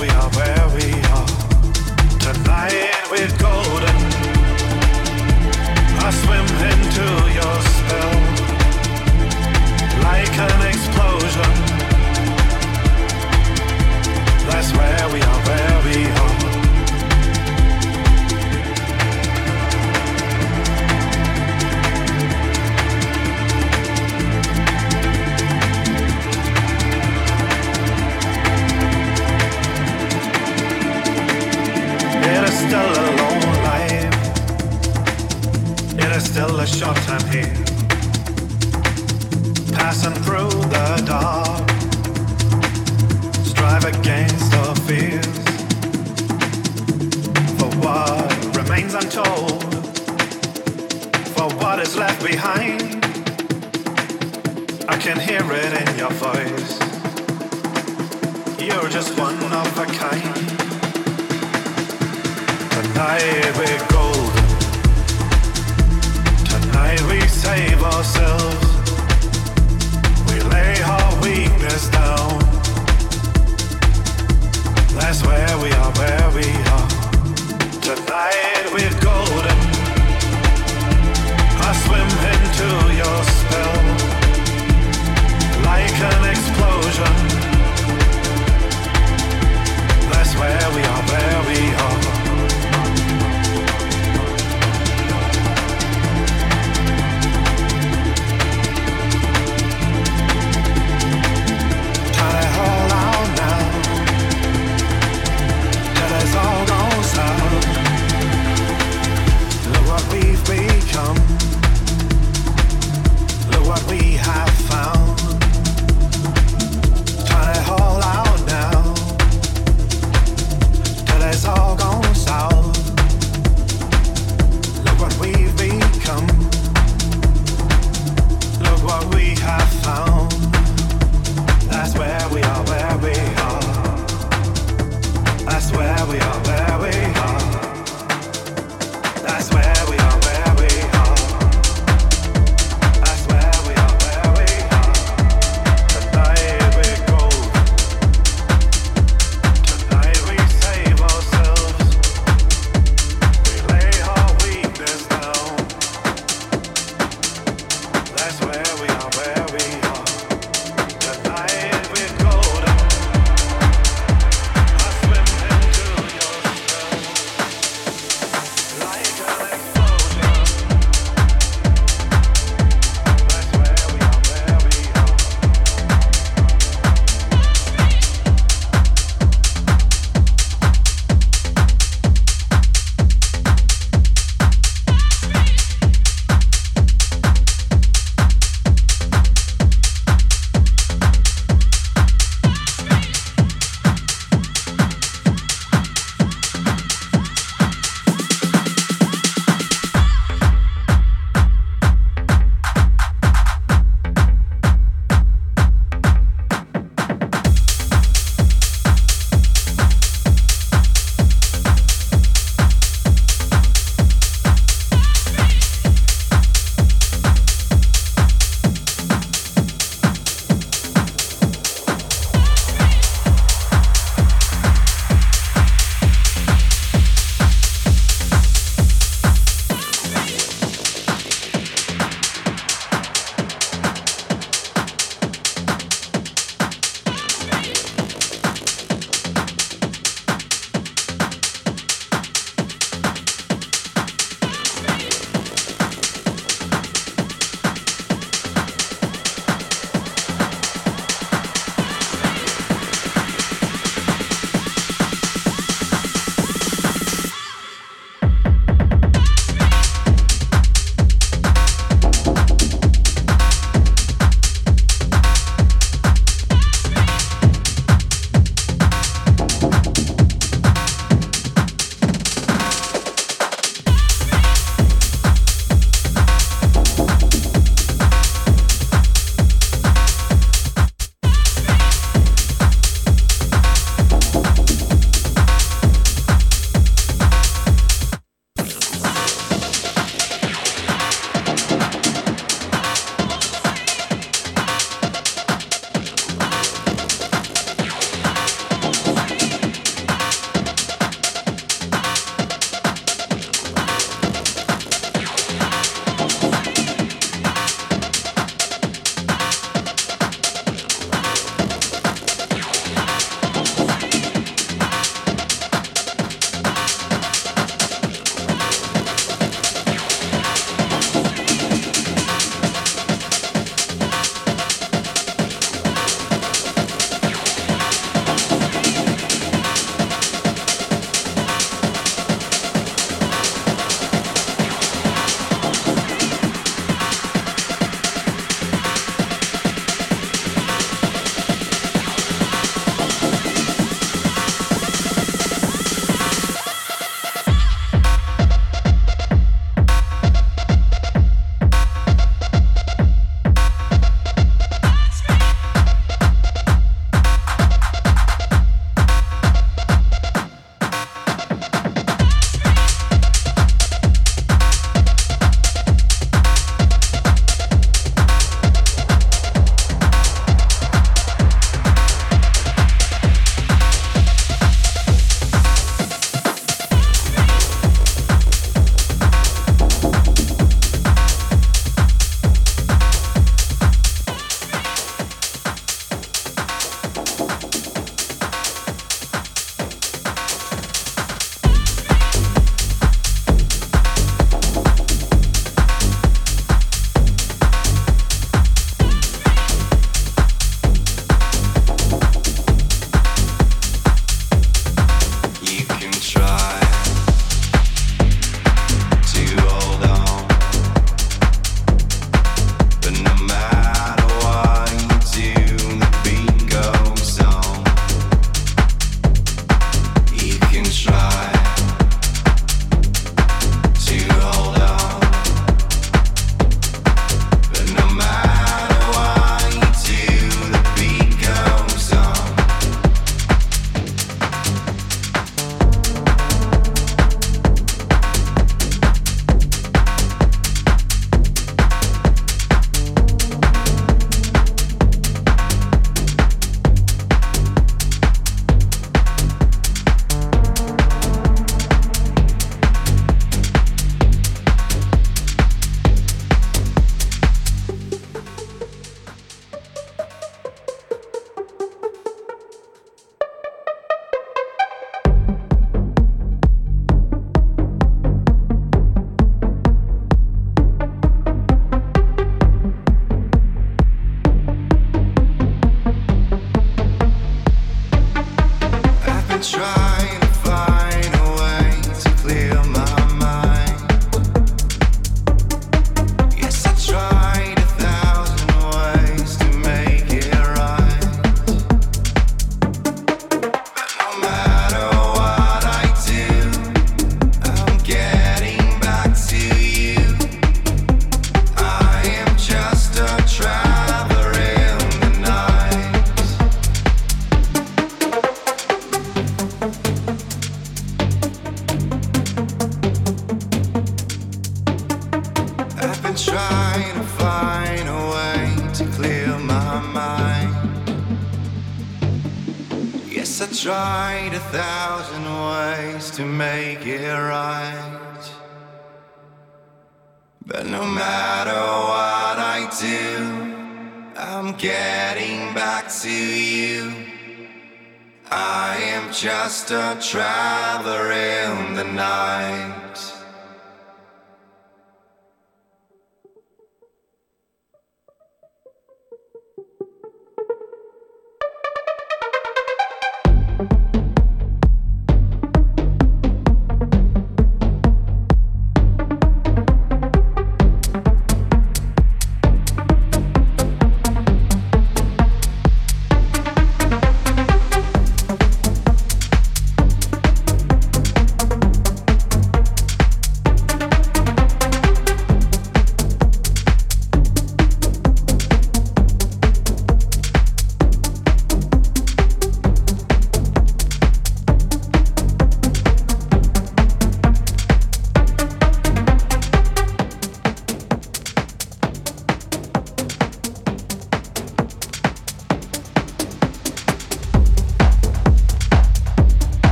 we are, where we are. Tonight we're golden. I swim into your spell like an short time here. Passing through the dark. Strive against our fears. For what remains untold. For what is left behind. I can hear it in your voice. You're just one of a kind. Tonight we're golden. Save ourselves. We lay our weakness down. That's where we are, where we are. Tonight we're golden. I swim into your spell like an explosion. That's where we are, where we are.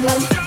move.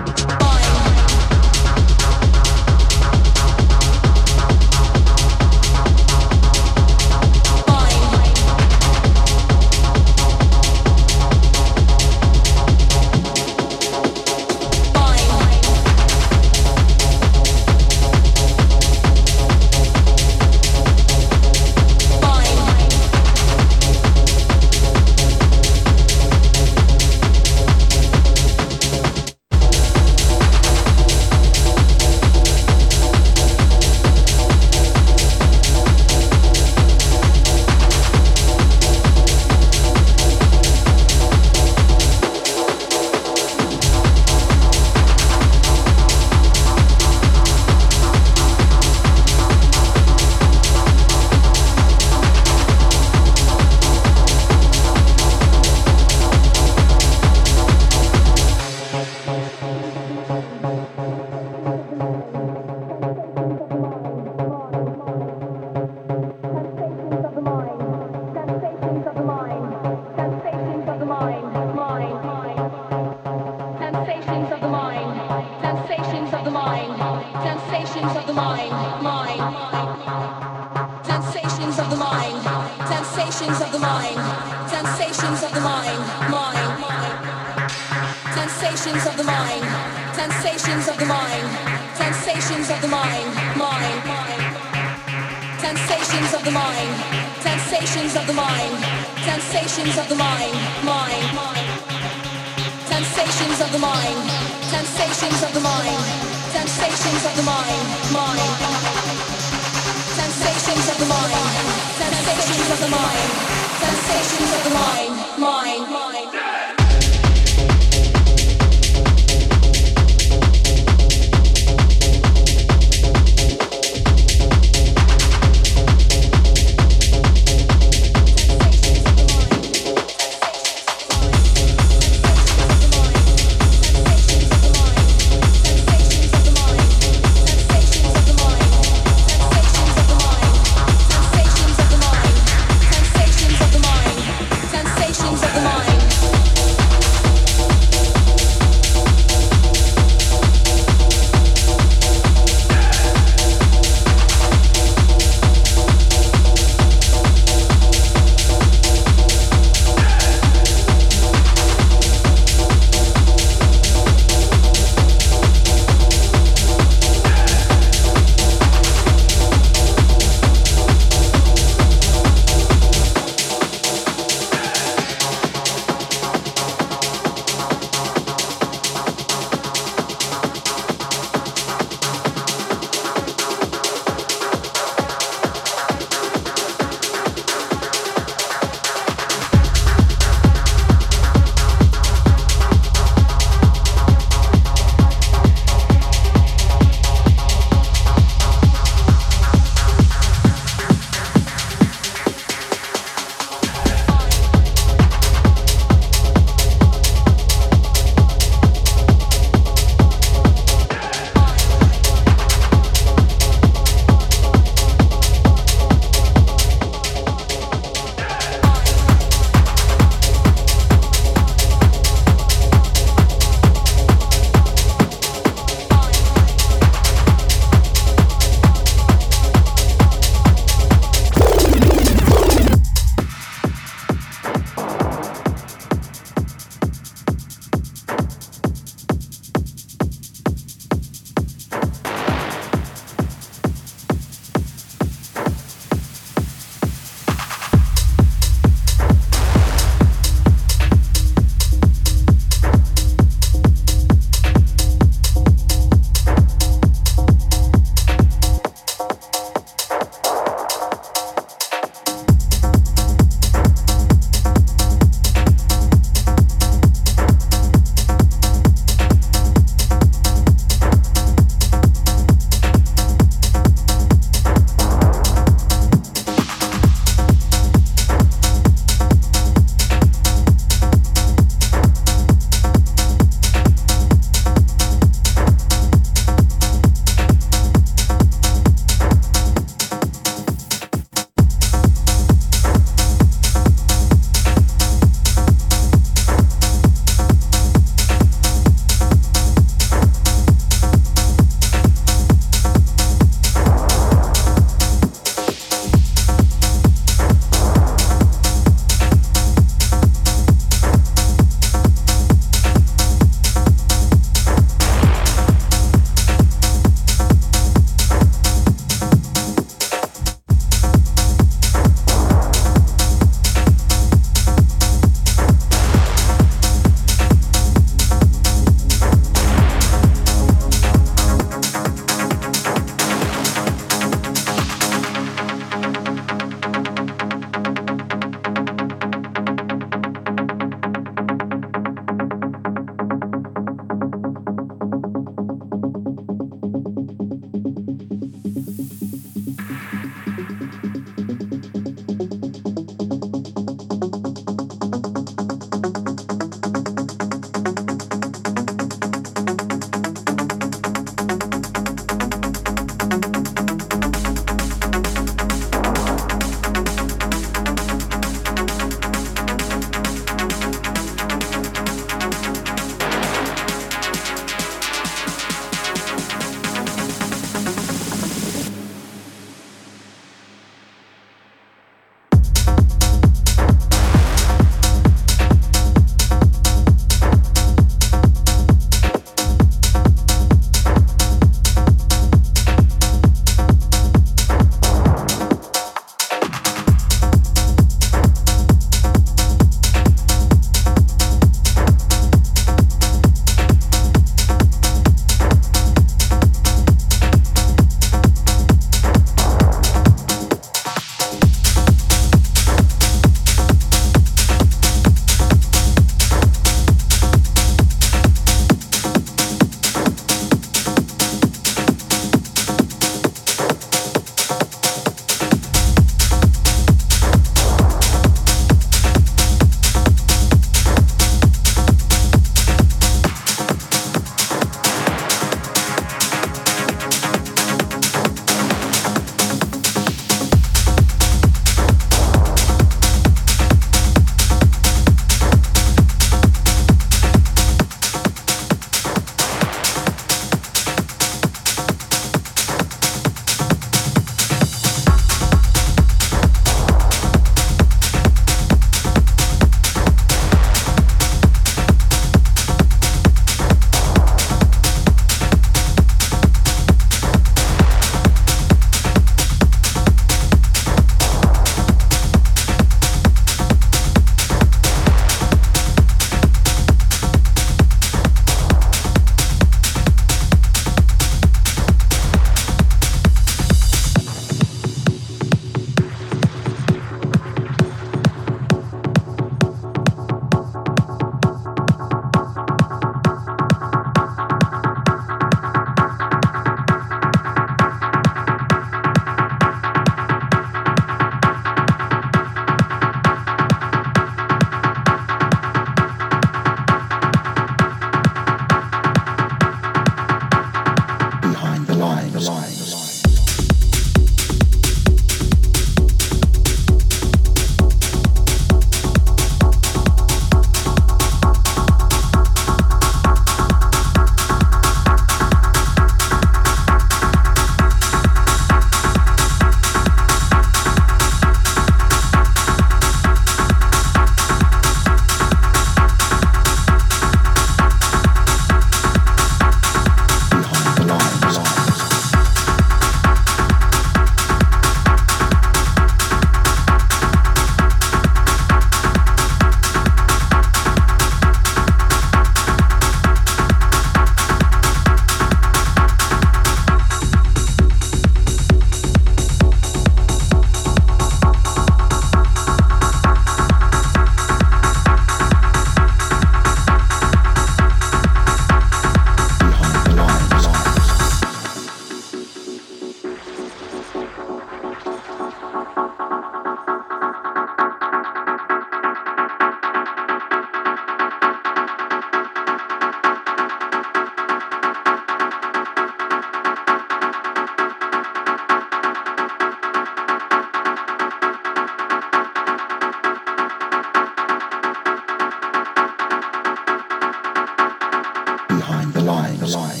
life.